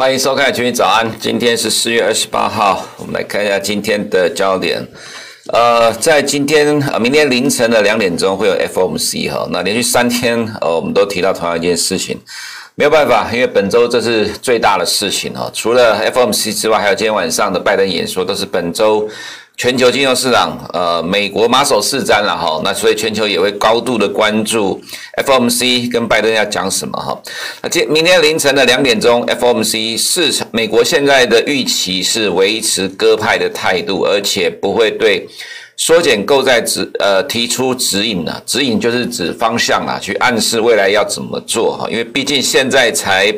欢迎收看《群益早安》，今天是四月二十八号，我们来看一下今天的焦点。呃，在今天呃，明天凌晨的两点钟会有 FOMC 哈，那连续三天呃，我们都提到同样一件事情，没有办法，因为本周这是最大的事情哈，除了 FOMC 之外，还有今天晚上的拜登演说，都是本周。全球金融市场，呃，美国马首是瞻了哈，那所以全球也会高度的关注 FOMC 跟拜登要讲什么哈。那今明天凌晨的两点钟，FOMC 市场美国现在的预期是维持鸽派的态度，而且不会对。缩减购债指呃提出指引呢、啊，指引就是指方向啊，去暗示未来要怎么做哈，因为毕竟现在才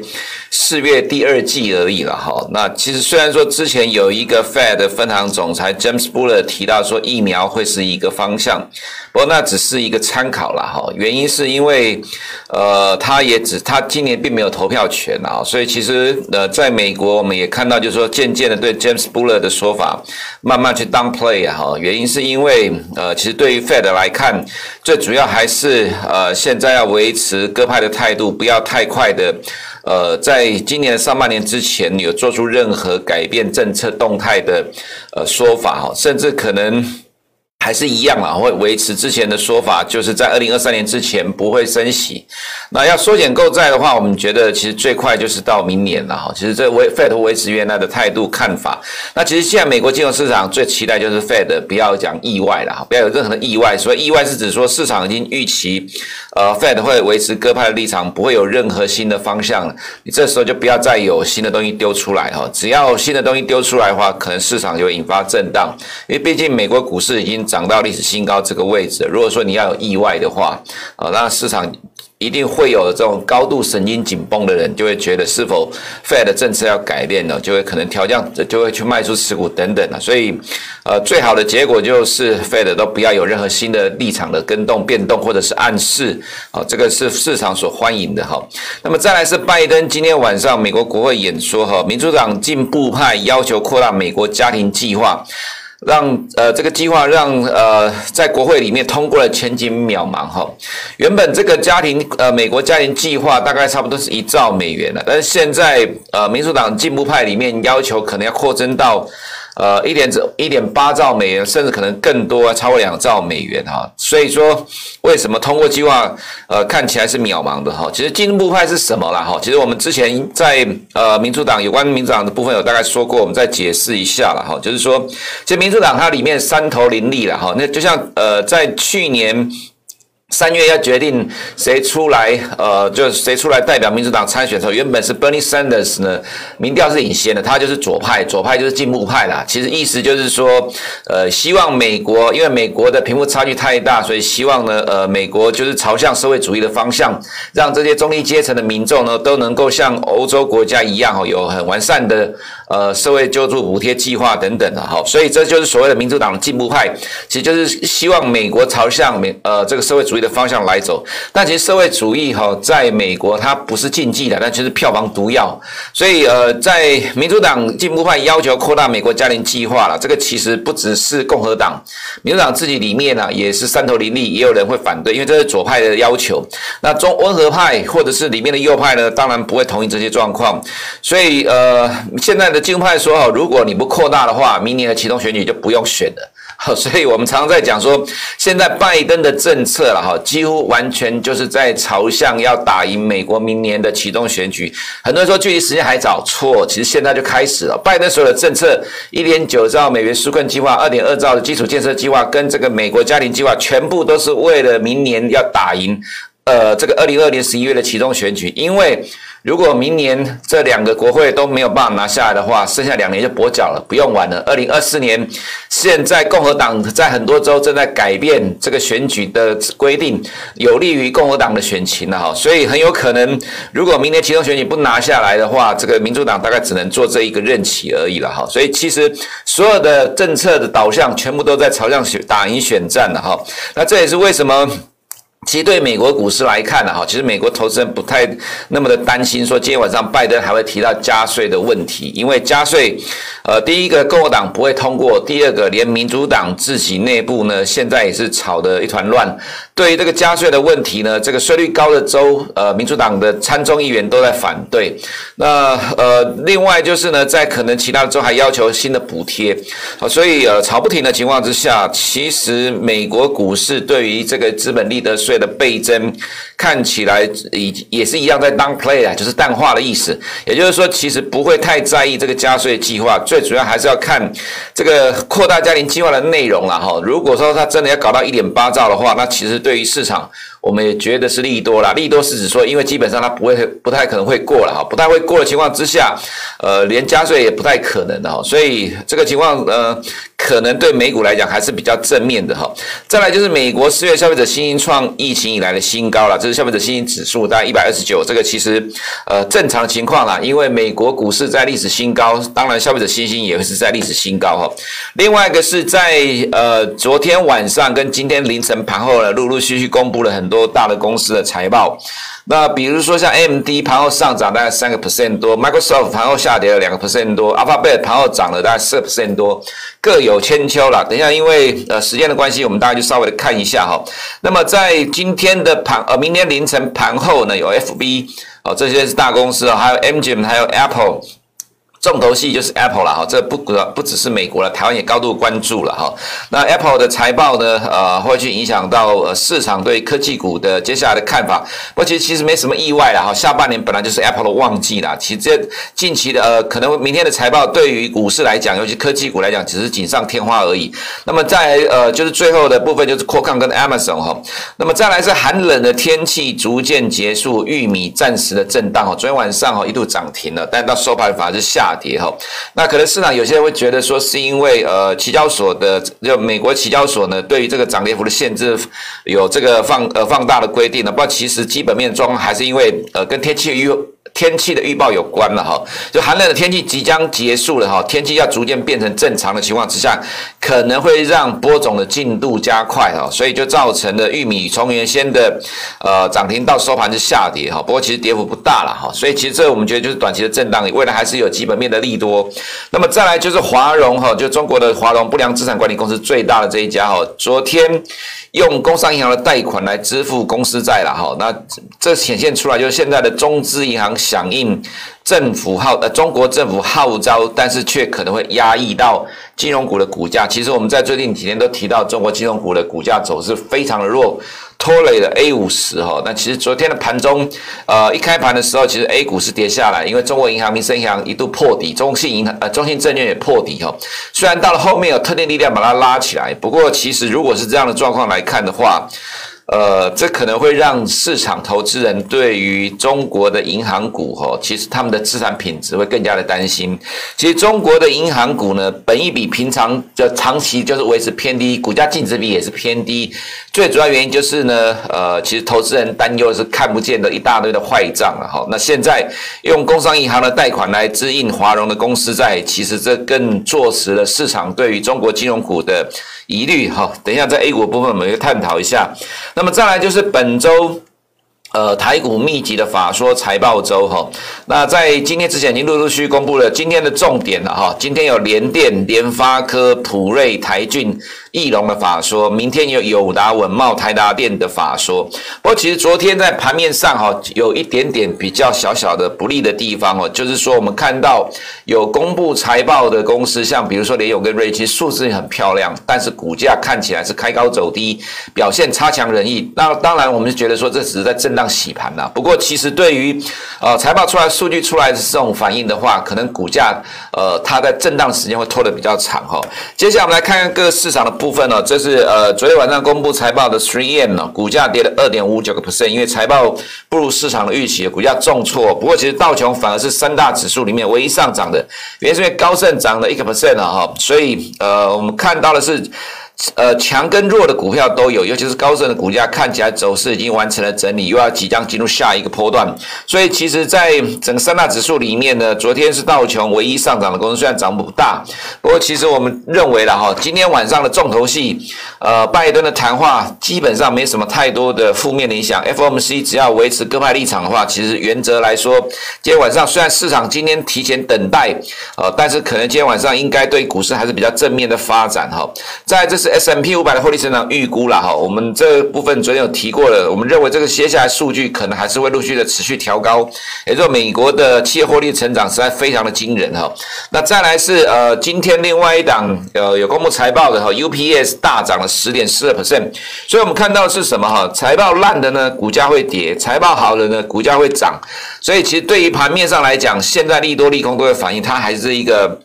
四月第二季而已了哈。那其实虽然说之前有一个 Fed 分行总裁 James Buller 提到说疫苗会是一个方向。不过那只是一个参考啦，哈，原因是因为，呃，他也只他今年并没有投票权啊，所以其实呃，在美国我们也看到，就是说渐渐的对 James Buller 的说法慢慢去 downplay 啊，哈，原因是因为呃，其实对于 Fed 来看，最主要还是呃，现在要维持鸽派的态度，不要太快的，呃，在今年上半年之前有做出任何改变政策动态的呃说法哈，甚至可能。还是一样啊，会维持之前的说法，就是在二零二三年之前不会升息。那要缩减购债的话，我们觉得其实最快就是到明年了哈。其实这维 Fed 维持原来的态度看法。那其实现在美国金融市场最期待就是 Fed 不要讲意外了哈，不要有任何的意外。所以意外是指说市场已经预期，呃，Fed 会维持鸽派的立场，不会有任何新的方向。你这时候就不要再有新的东西丢出来哈。只要新的东西丢出来的话，可能市场就会引发震荡，因为毕竟美国股市已经。涨到历史新高这个位置，如果说你要有意外的话，啊，那市场一定会有这种高度神经紧绷的人，就会觉得是否 Fed 的政策要改变呢？就会可能调降，就会去卖出持股等等，所以，呃，最好的结果就是 Fed 都不要有任何新的立场的更动、变动或者是暗示，啊，这个是市场所欢迎的哈。那么再来是拜登今天晚上美国国会演说哈，民主党进步派要求扩大美国家庭计划。让呃这个计划让呃在国会里面通过了前景渺茫哈，原本这个家庭呃美国家庭计划大概差不多是一兆美元了，但是现在呃民主党进步派里面要求可能要扩增到。呃，一点一点八兆美元，甚至可能更多，超过两兆美元哈。所以说，为什么通过计划，呃，看起来是渺茫的哈？其实进步派是什么啦哈？其实我们之前在呃民主党有关民主党的部分有大概说过，我们再解释一下了哈。就是说，其实民主党它里面三头林立了哈。那就像呃在去年。三月要决定谁出来，呃，就是谁出来代表民主党参选的时候，原本是 Bernie Sanders 呢，民调是领先的，他就是左派，左派就是进步派啦。其实意思就是说，呃，希望美国，因为美国的贫富差距太大，所以希望呢，呃，美国就是朝向社会主义的方向，让这些中立阶层的民众呢，都能够像欧洲国家一样，有很完善的呃社会救助补贴计划等等的哈。所以这就是所谓的民主党的进步派，其实就是希望美国朝向美呃这个社会主义的方向来走，但其实社会主义哈，在美国它不是禁忌的，但就是票房毒药。所以呃，在民主党进步派要求扩大美国家庭计划了，这个其实不只是共和党，民主党自己里面呢也是三头林立，也有人会反对，因为这是左派的要求。那中温和派或者是里面的右派呢，当然不会同意这些状况。所以呃，现在的进步派说哈，如果你不扩大的话，明年的启动选举就不用选了。所以我们常在讲说，现在拜登的政策了哈，几乎完全就是在朝向要打赢美国明年的启动选举。很多人说距离时间还早，错，其实现在就开始了。拜登所有的政策，一点九兆美元纾困计划，二点二兆的基础建设计划，跟这个美国家庭计划，全部都是为了明年要打赢，呃，这个二零二二年十一月的启动选举，因为。如果明年这两个国会都没有办法拿下来的话，剩下两年就跛脚了，不用玩了。二零二四年，现在共和党在很多州正在改变这个选举的规定，有利于共和党的选情了哈。所以很有可能，如果明年其中选举不拿下来的话，这个民主党大概只能做这一个任期而已了哈。所以其实所有的政策的导向全部都在朝向选打赢选战了哈。那这也是为什么。其实对美国股市来看呢，哈，其实美国投资人不太那么的担心，说今天晚上拜登还会提到加税的问题，因为加税，呃，第一个共和党不会通过，第二个连民主党自己内部呢，现在也是吵得一团乱。对于这个加税的问题呢，这个税率高的州，呃，民主党的参众议员都在反对。那呃，另外就是呢，在可能其他的州还要求新的补贴，好，所以呃，吵不停的情况之下，其实美国股市对于这个资本利得税的倍增，看起来也也是一样在 downplay 啊，就是淡化的意思。也就是说，其实不会太在意这个加税计划，最主要还是要看这个扩大家庭计划的内容了哈。如果说他真的要搞到一点八兆的话，那其实对于市场。我们也觉得是利多啦，利多是指说，因为基本上它不会、不太可能会过了哈，不太会过的情况之下，呃，连加税也不太可能的哈，所以这个情况呃，可能对美股来讲还是比较正面的哈。再来就是美国四月消费者信心创疫情以来的新高了，这是消费者信心指数大概一百二十九，这个其实呃正常情况啦，因为美国股市在历史新高，当然消费者信心也会是在历史新高哈。另外一个是在呃昨天晚上跟今天凌晨盘后呢，陆陆续续公布了很。多大的公司的财报，那比如说像 AMD 盘后上涨大概三个 percent 多，Microsoft 盘后下跌了两个 percent 多，Alphabet 盘后涨了大概四 percent 多，各有千秋啦。等一下，因为呃时间的关系，我们大家就稍微的看一下哈。那么在今天的盘呃，明天凌晨盘后呢，有 FB 哦，这些是大公司啊，还有 MGM，还有 Apple。重头戏就是 Apple 了哈，这不不只是美国了，台湾也高度关注了哈。那 Apple 的财报呢，呃，会去影响到呃市场对科技股的接下来的看法。不过其实其实没什么意外了哈，下半年本来就是 Apple 的旺季啦。其实这近期的呃，可能明天的财报对于股市来讲，尤其科技股来讲，只是锦上添花而已。那么在呃，就是最后的部分就是 Qualcomm 跟 Amazon 哈。那么再来是寒冷的天气逐渐结束，玉米暂时的震荡哈。昨天晚上哈一度涨停了，但到收盘反而是下。跌哈，那可能市场有些人会觉得说，是因为呃，期交所的就美国期交所呢，对于这个涨跌幅的限制有这个放呃放大的规定呢，不过其实基本面状况还是因为呃跟天气预天气的预报有关了哈，就寒冷的天气即将结束了哈，天气要逐渐变成正常的情况之下，可能会让播种的进度加快哈，所以就造成了玉米从原先的呃涨停到收盘是下跌哈，不过其实跌幅不大了哈，所以其实这我们觉得就是短期的震荡，未来还是有基本面的利多。那么再来就是华融哈，就中国的华融不良资产管理公司最大的这一家哈，昨天。用工商银行的贷款来支付公司债了哈，那这显现出来就是现在的中资银行响应政府号呃中国政府号召，但是却可能会压抑到金融股的股价。其实我们在最近几天都提到，中国金融股的股价走势非常的弱。拖累了 A 五十哈，那其实昨天的盘中，呃，一开盘的时候，其实 A 股是跌下来，因为中国银行、民生银行一度破底，中信银行呃，中信证券也破底哈。虽然到了后面有特定力量把它拉起来，不过其实如果是这样的状况来看的话。呃，这可能会让市场投资人对于中国的银行股哈，其实他们的资产品质会更加的担心。其实中国的银行股呢，本意比平常的长期就是维持偏低，股价净值比也是偏低。最主要原因就是呢，呃，其实投资人担忧是看不见的一大堆的坏账了哈。那现在用工商银行的贷款来支应华融的公司债，其实这更坐实了市场对于中国金融股的疑虑哈。等一下在 A 股部分我们会探讨一下。那么再来就是本周。呃，台股密集的法说财报周哈，那在今天之前已经陆陆续续公布了今天的重点了哈。今天有联电、联发科、普瑞、台郡、义隆的法说，明天有友达、稳茂、台达电的法说。不过其实昨天在盘面上哈，有一点点比较小小的不利的地方哦，就是说我们看到有公布财报的公司，像比如说联咏跟瑞基，数字很漂亮，但是股价看起来是开高走低，表现差强人意。那当然，我们就觉得说这只是在震荡。洗盘呐，不过其实对于呃财报出来数据出来的这种反应的话，可能股价呃它在震荡时间会拖得比较长哈。接下来我们来看看各市场的部分呢，这是呃昨天晚上公布财报的 3M 呢，股价跌了二点五九个 percent，因为财报不如市场的预期，股价重挫。不过其实道琼反而是三大指数里面唯一上涨的，原因是因为高盛涨了一个 percent 了哈，所以呃我们看到的是。呃，强跟弱的股票都有，尤其是高盛的股价看起来走势已经完成了整理，又要即将进入下一个波段。所以，其实，在整个三大指数里面呢，昨天是道琼唯一上涨的公司，虽然涨不大，不过其实我们认为了哈，今天晚上的重头戏，呃，拜登的谈话基本上没什么太多的负面影响。FOMC 只要维持鸽派立场的话，其实原则来说，今天晚上虽然市场今天提前等待，呃，但是可能今天晚上应该对股市还是比较正面的发展哈。在这是。S M P 五百的获利成长预估了哈，我们这部分昨天有提过了，我们认为这个接下来数据可能还是会陆续的持续调高，也就是美国的企业获利成长实在非常的惊人哈。那再来是呃，今天另外一档呃有公布财报的哈，UPS 大涨了十点四二 percent，所以我们看到的是什么哈？财报烂的呢，股价会跌；财报好的呢，股价会涨。所以其实对于盘面上来讲，现在利多利空都会反映，它还是一个。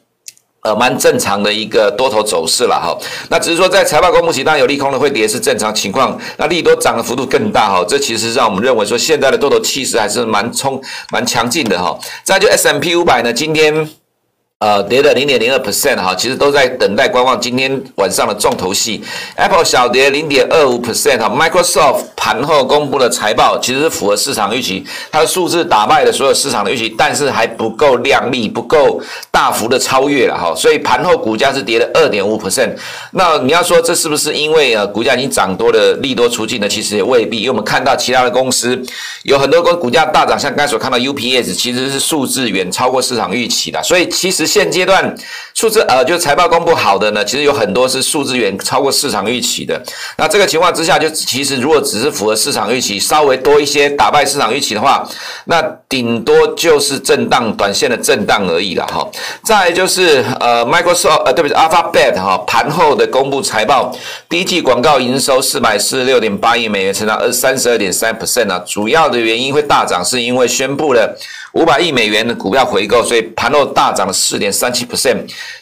呃，蛮正常的一个多头走势了哈。那只是说，在财报公布期，当然有利空的会跌是正常情况。那利多涨的幅度更大哈，这其实让我们认为说，现在的多头气势还是蛮冲、蛮强劲的哈。再就 S M P 五百呢，今天。呃，跌了零点零二 percent 哈，其实都在等待观望今天晚上的重头戏。Apple 小跌零点二五 percent 哈，Microsoft 盘后公布的财报其实是符合市场预期，它的数字打败了所有市场的预期，但是还不够亮丽，不够大幅的超越了哈，所以盘后股价是跌了二点五 percent。那你要说这是不是因为呃股价已经涨多了，利多出尽呢？其实也未必，因为我们看到其他的公司有很多公股价大涨，像刚才所看到 UPS 其实是数字远超过市场预期的，所以其实。现阶段数字呃，就是财报公布好的呢，其实有很多是数字远超过市场预期的。那这个情况之下，就其实如果只是符合市场预期，稍微多一些打败市场预期的话，那顶多就是震荡短线的震荡而已了哈。再就是呃，Microsoft 呃，对不起，Alphabet 哈，盘后的公布财报，第一季广告营收四百四十六点八亿美元，成长二三十二点三 percent 啊。主要的原因会大涨，是因为宣布了。五百亿美元的股票回购，所以盘后大涨了四点三七 percent。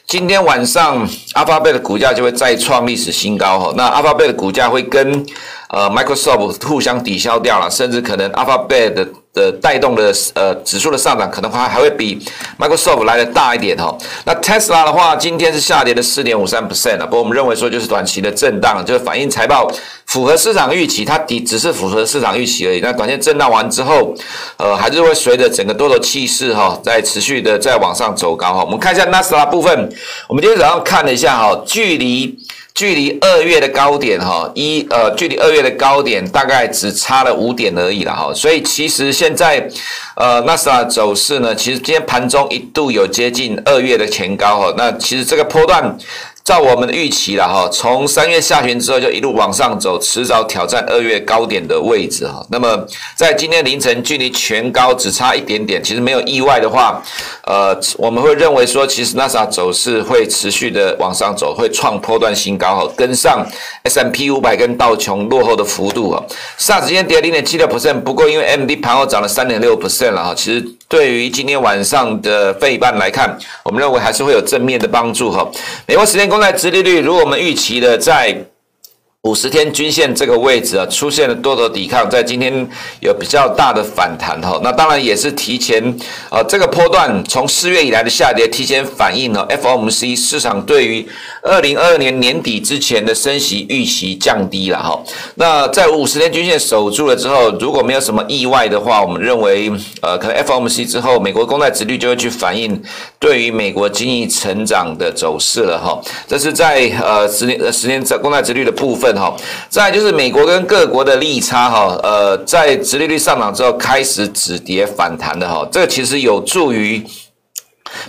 今天晚上，Alphabet 的股价就会再创历史新高哈。那 Alphabet 的股价会跟呃 Microsoft 互相抵消掉了，甚至可能 Alphabet 的。的带动的呃指数的上涨，可能还还会比 Microsoft 来的大一点哈。那 Tesla 的话，今天是下跌了四点五三 percent 啊。不过我们认为说就是短期的震荡，就是反映财报符合市场预期，它底只是符合市场预期而已。那短线震荡完之后，呃，还是会随着整个多头气势哈，在持续的在往上走高哈。我们看一下纳斯达部分，我们今天早上看了一下哈，距离。距离二月的高点哈，一呃，距离二月的高点大概只差了五点而已了哈，所以其实现在呃，纳斯达走势呢，其实今天盘中一度有接近二月的前高哈，那其实这个波段。照我们的预期了哈，从三月下旬之后就一路往上走，迟早挑战二月高点的位置哈。那么在今天凌晨，距离全高只差一点点，其实没有意外的话，呃，我们会认为说，其实纳斯达走势会持续的往上走，会创波段新高哈，跟上 S M P 五百跟道琼落后的幅度哈。上次今天跌零点七六 percent，不过因为 MD 盘后涨了三点六 percent 了哈，其实。对于今天晚上的费半来看，我们认为还是会有正面的帮助哈。美国时间公债殖利率，如果我们预期的在。五十天均线这个位置啊，出现了多头抵抗，在今天有比较大的反弹哈。那当然也是提前啊，这个波段从四月以来的下跌，提前反映了 FOMC 市场对于二零二二年年底之前的升息预期降低了哈。那在五十天均线守住了之后，如果没有什么意外的话，我们认为呃，可能 FOMC 之后，美国公债殖率就会去反映对于美国经济成长的走势了哈。这是在呃十年呃十年公债殖率的部分。哈，再就是美国跟各国的利差哈，呃，在殖利率上涨之后开始止跌反弹的哈，这个其实有助于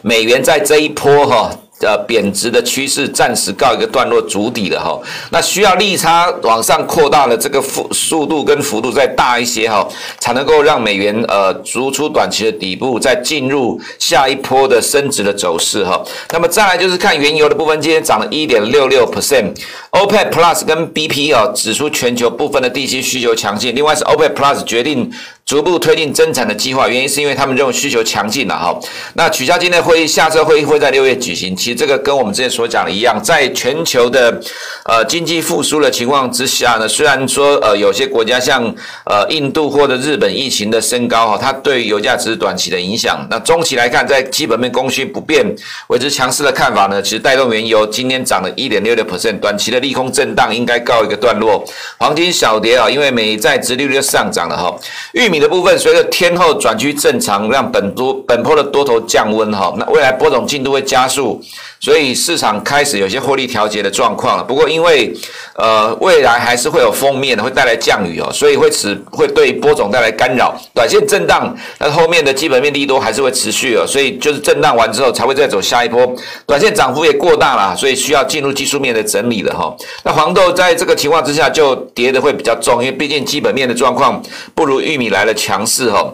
美元在这一波哈。呃，贬值的趋势暂时告一个段落，足底了哈。那需要利差往上扩大的这个幅速度跟幅度再大一些哈，才能够让美元呃逐出短期的底部，再进入下一波的升值的走势哈。那么再来就是看原油的部分，今天涨了一点六六 percent。OPEC Plus 跟 BP 啊指出全球部分的地区需求强劲，另外是 OPEC Plus 决定逐步推进增产的计划，原因是因为他们认为需求强劲了哈。那取消今天会议，下次会议会在六月举行。其实这个跟我们之前所讲的一样，在全球的呃经济复苏的情况之下呢，虽然说呃有些国家像呃印度或者日本疫情的升高哈，它对油价只是短期的影响。那中期来看，在基本面供需不变、维持强势的看法呢，其实带动原油今天涨了一点六六 percent，短期的利空震荡应该告一个段落。黄金小跌啊，因为美债殖利率就上涨了哈，玉米。的部分随着天后转趋正常，让本多本波的多头降温哈，那未来播种进度会加速，所以市场开始有些获利调节的状况了。不过因为呃未来还是会有锋面的会带来降雨哦，所以会持会对播种带来干扰，短线震荡，那后面的基本面利多还是会持续哦，所以就是震荡完之后才会再走下一波，短线涨幅也过大了，所以需要进入技术面的整理了哈。那黄豆在这个情况之下就跌得会比较重，因为毕竟基本面的状况不如玉米来的强势哈。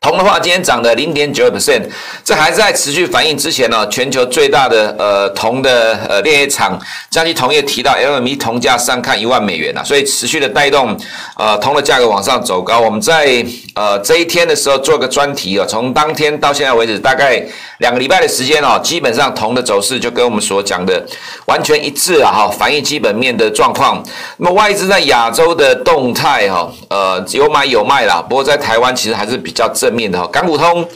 铜的话，今天涨了零点九二 percent，这还是在持续反映之前呢，全球最大的呃铜的呃炼业厂江西铜业提到 LME 铜价上看一万美元呐，所以持续的带动呃铜的价格往上走高。我们在呃这一天的时候做个专题啊，从当天到现在为止，大概两个礼拜的时间哦，基本上铜的走势就跟我们所讲的完全一致啊哈，反映基本面的状况。那么外资在亚洲的动态哈，呃有买有卖啦，不过在台湾其实还是比较正。正面的哈，港股通，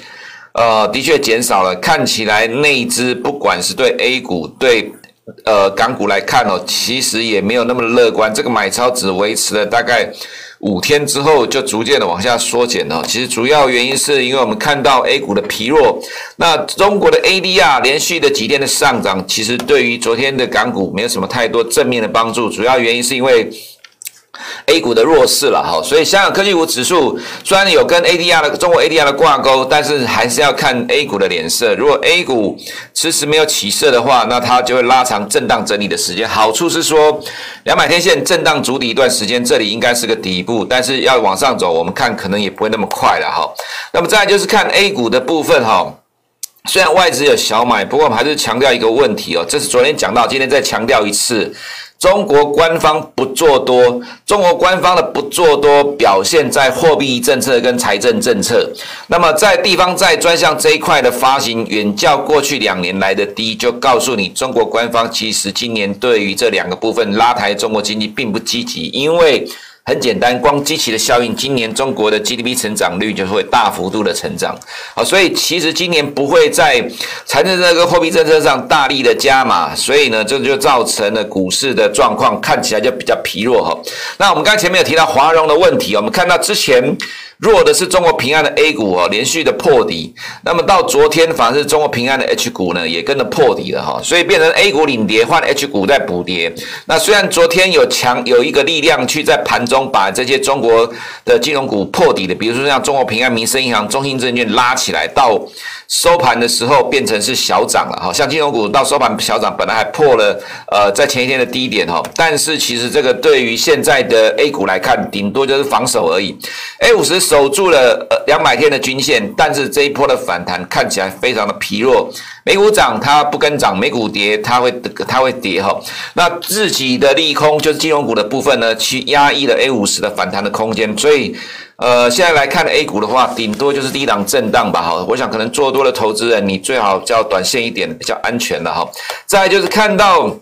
呃，的确减少了，看起来内资不管是对 A 股对呃港股来看哦，其实也没有那么乐观，这个买超只维持了大概五天之后就逐渐的往下缩减了。其实主要原因是因为我们看到 A 股的疲弱，那中国的 ADR 连续的几天的上涨，其实对于昨天的港股没有什么太多正面的帮助，主要原因是因为。A 股的弱势了哈，所以香港科技股指数虽然有跟 ADR 的中国 ADR 的挂钩，但是还是要看 A 股的脸色。如果 A 股迟迟没有起色的话，那它就会拉长震荡整理的时间。好处是说，两百天线震荡筑底一段时间，这里应该是个底部，但是要往上走，我们看可能也不会那么快了哈。那么再就是看 A 股的部分哈，虽然外资有小买，不过我们还是强调一个问题哦，这是昨天讲到，今天再强调一次。中国官方不做多，中国官方的不做多表现在货币政策跟财政政策。那么在地方债专项这一块的发行远较过去两年来的低，就告诉你中国官方其实今年对于这两个部分拉抬中国经济并不积极，因为。很简单，光机器的效应，今年中国的 GDP 成长率就会大幅度的成长，好，所以其实今年不会在财政这个货币政策上大力的加码，所以呢，这就造成了股市的状况看起来就比较疲弱哈。那我们刚才前面有提到华融的问题，我们看到之前。弱的是中国平安的 A 股哦，连续的破底。那么到昨天，反而是中国平安的 H 股呢，也跟着破底了哈。所以变成 A 股领跌，换 H 股在补跌。那虽然昨天有强有一个力量去在盘中把这些中国的金融股破底的，比如说像中国平安、民生银行、中信证券拉起来，到收盘的时候变成是小涨了哈。像金融股到收盘小涨，本来还破了呃在前一天的低点哈，但是其实这个对于现在的 A 股来看，顶多就是防守而已。A 五十。守住了呃两百天的均线，但是这一波的反弹看起来非常的疲弱。美股涨它不跟涨，美股跌它会它会跌哈。那自己的利空就是金融股的部分呢，去压抑了 A 五十的反弹的空间。所以呃现在来看 A 股的话，顶多就是低档震荡吧哈。我想可能做多的投资人，你最好叫短线一点，比较安全的哈。再就是看到。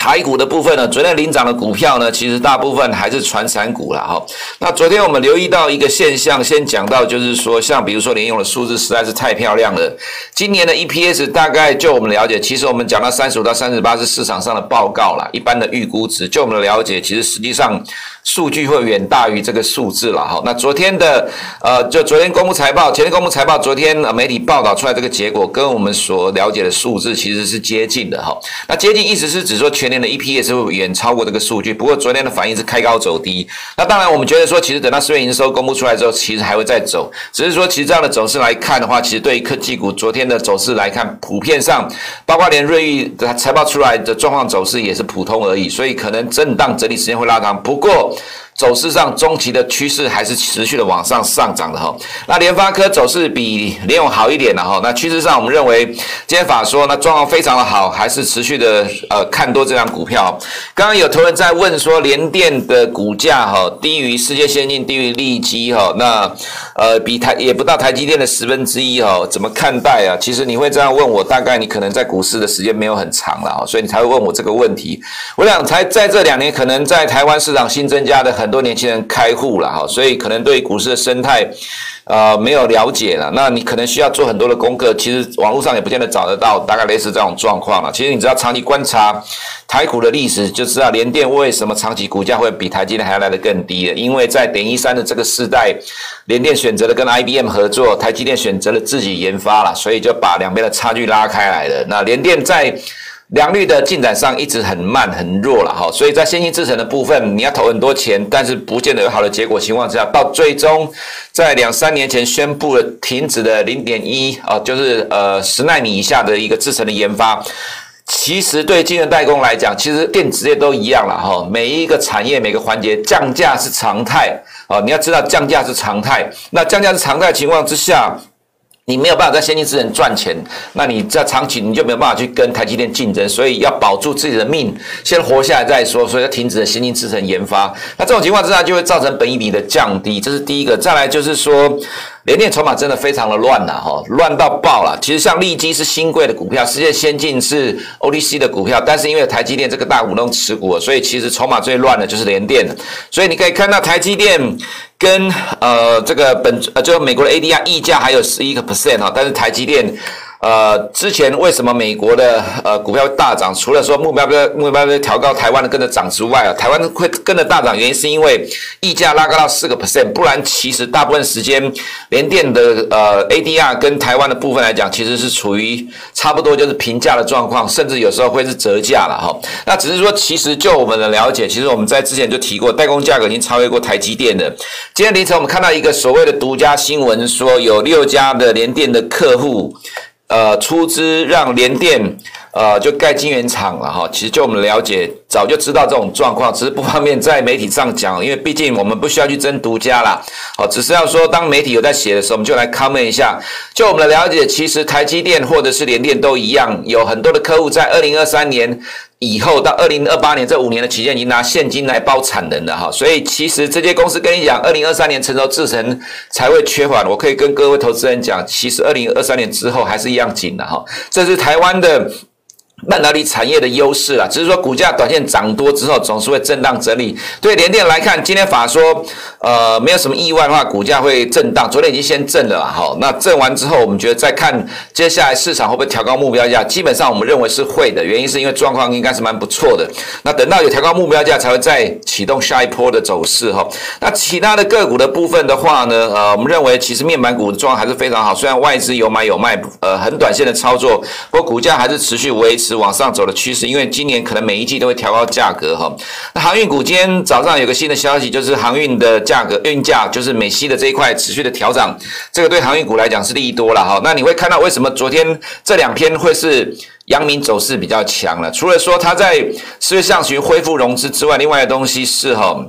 台股的部分呢，昨天领涨的股票呢，其实大部分还是传产股了哈。那昨天我们留意到一个现象，先讲到就是说，像比如说联用的数字实在是太漂亮了。今年的 EPS 大概就我们了解，其实我们讲到三十五到三十八是市场上的报告啦，一般的预估值。就我们的了解，其实实际上。数据会远大于这个数字了哈。那昨天的呃，就昨天公布财报，前天公布财报，昨天媒体报道出来这个结果，跟我们所了解的数字其实是接近的哈。那接近意思是指说全年的 EPS 会远超过这个数据。不过昨天的反应是开高走低。那当然，我们觉得说，其实等到四月营收公布出来之后，其实还会再走。只是说，其实这样的走势来看的话，其实对于科技股昨天的走势来看，普遍上，包括连瑞昱的财报出来的状况走势也是普通而已。所以可能震荡整理时间会拉长。不过。走势上中期的趋势还是持续的往上上涨的哈。那联发科走势比联咏好一点了哈。那趋势上我们认为今天法说那状况非常的好，还是持续的呃看多这张股票。刚刚有投人在问说联电的股价哈低于世界先进，低于利基哈，那呃比台也不到台积电的十分之一哈，怎么看待啊？其实你会这样问我，大概你可能在股市的时间没有很长了哈，所以你才会问我这个问题。我想才在这两年，可能在台湾市场新增加的很很多年轻人开户了哈，所以可能对股市的生态。呃，没有了解了，那你可能需要做很多的功课。其实网络上也不见得找得到，大概类似这种状况了。其实你只要长期观察台股的历史，就知道联电为什么长期股价会比台积电还要来得更低了。因为在点一三的这个时代，联电选择了跟 IBM 合作，台积电选择了自己研发了，所以就把两边的差距拉开来了。那联电在良率的进展上一直很慢很弱了哈，所以在先进制程的部分，你要投很多钱，但是不见得有好的结果情况之下，到最终在两三年前宣布了停止的零点一啊，就是呃十奈米以下的一个制程的研发，其实对晶圆代工来讲，其实电子业都一样了哈，每一个产业每个环节降价是常态啊，你要知道降价是常态，那降价是常态情况之下。你没有办法在先进制程赚钱，那你在长期你就没有办法去跟台积电竞争，所以要保住自己的命，先活下来再说，所以要停止了先进制程研发。那这种情况之下，就会造成本益比的降低，这是第一个。再来就是说。联电筹码真的非常的乱呐，哈，乱到爆了。其实像利基是新贵的股票，世界先进是 OTC 的股票，但是因为台积电这个大股东持股，所以其实筹码最乱的就是联电。所以你可以看到台积电跟呃这个本呃就美国的 ADR 溢价还有十一个 percent 哈，但是台积电。呃，之前为什么美国的呃股票大涨？除了说目标标目标标调高，台湾的跟着涨之外啊，台湾会跟着大涨，原因是因为溢价拉高到四个 percent，不然其实大部分时间联电的呃 ADR 跟台湾的部分来讲，其实是处于差不多就是平价的状况，甚至有时候会是折价了哈。那只是说，其实就我们的了解，其实我们在之前就提过，代工价格已经超越过台积电的。今天凌晨我们看到一个所谓的独家新闻，说有六家的联电的客户。呃，出资让联电呃就盖晶圆厂了哈。其实就我们了解，早就知道这种状况，只是不方便在媒体上讲，因为毕竟我们不需要去争独家啦。好，只是要说，当媒体有在写的时候，我们就来 comment 一下。就我们的了解，其实台积电或者是联电都一样，有很多的客户在二零二三年。以后到二零二八年这五年的期间，已经拿现金来包产能了哈，所以其实这些公司跟你讲，二零二三年成熟制程才会缺乏。我可以跟各位投资人讲，其实二零二三年之后还是一样紧的哈。这是台湾的。半导体产业的优势啦，只是说股价短线涨多之后，总是会震荡整理。对联电来看，今天法说，呃，没有什么意外的话，股价会震荡。昨天已经先震了哈，那震完之后，我们觉得再看接下来市场会不会调高目标价，基本上我们认为是会的，原因是因为状况应该是蛮不错的。那等到有调高目标价，才会再启动下一波的走势哈。那其他的个股的部分的话呢，呃，我们认为其实面板股的状况还是非常好，虽然外资有买有卖，呃，很短线的操作，不过股价还是持续维持。是往上走的趋势，因为今年可能每一季都会调高价格哈。那航运股今天早上有个新的消息，就是航运的价格运价，就是美西的这一块持续的调涨，这个对航运股来讲是利多了哈。那你会看到为什么昨天这两天会是阳明走势比较强了？除了说它在四月上旬恢复融资之外，另外的东西是哈。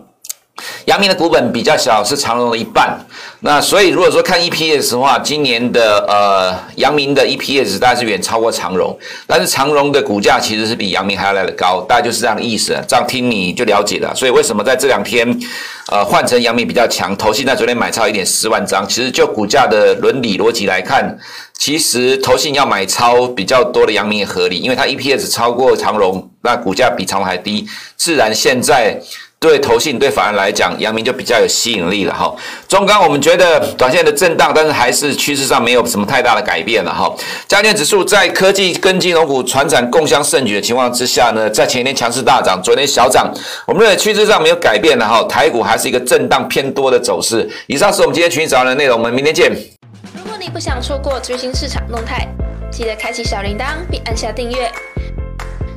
阳明的股本比较小，是长荣的一半。那所以如果说看 EPS 的话，今年的呃阳明的 EPS 大概是远超过长荣，但是长荣的股价其实是比阳明还要来得高，大概就是这样的意思。这样听你就了解了。所以为什么在这两天呃换成阳明比较强？投信在昨天买超一点四万张，其实就股价的伦理逻辑来看，其实投信要买超比较多的阳明也合理，因为它 EPS 超过长荣，那股价比长荣还低，自然现在。对投信对法人来讲，阳明就比较有吸引力了哈。中钢我们觉得短线的震荡，但是还是趋势上没有什么太大的改变了哈。加权指数在科技跟金融股、传产共襄盛举的情况之下呢，在前天强势大涨，昨天小涨，我们认为趋势上没有改变了哈。台股还是一个震荡偏多的走势。以上是我们今天群益早上的内容，我们明天见。如果你不想错过最新市场动态，记得开启小铃铛并按下订阅。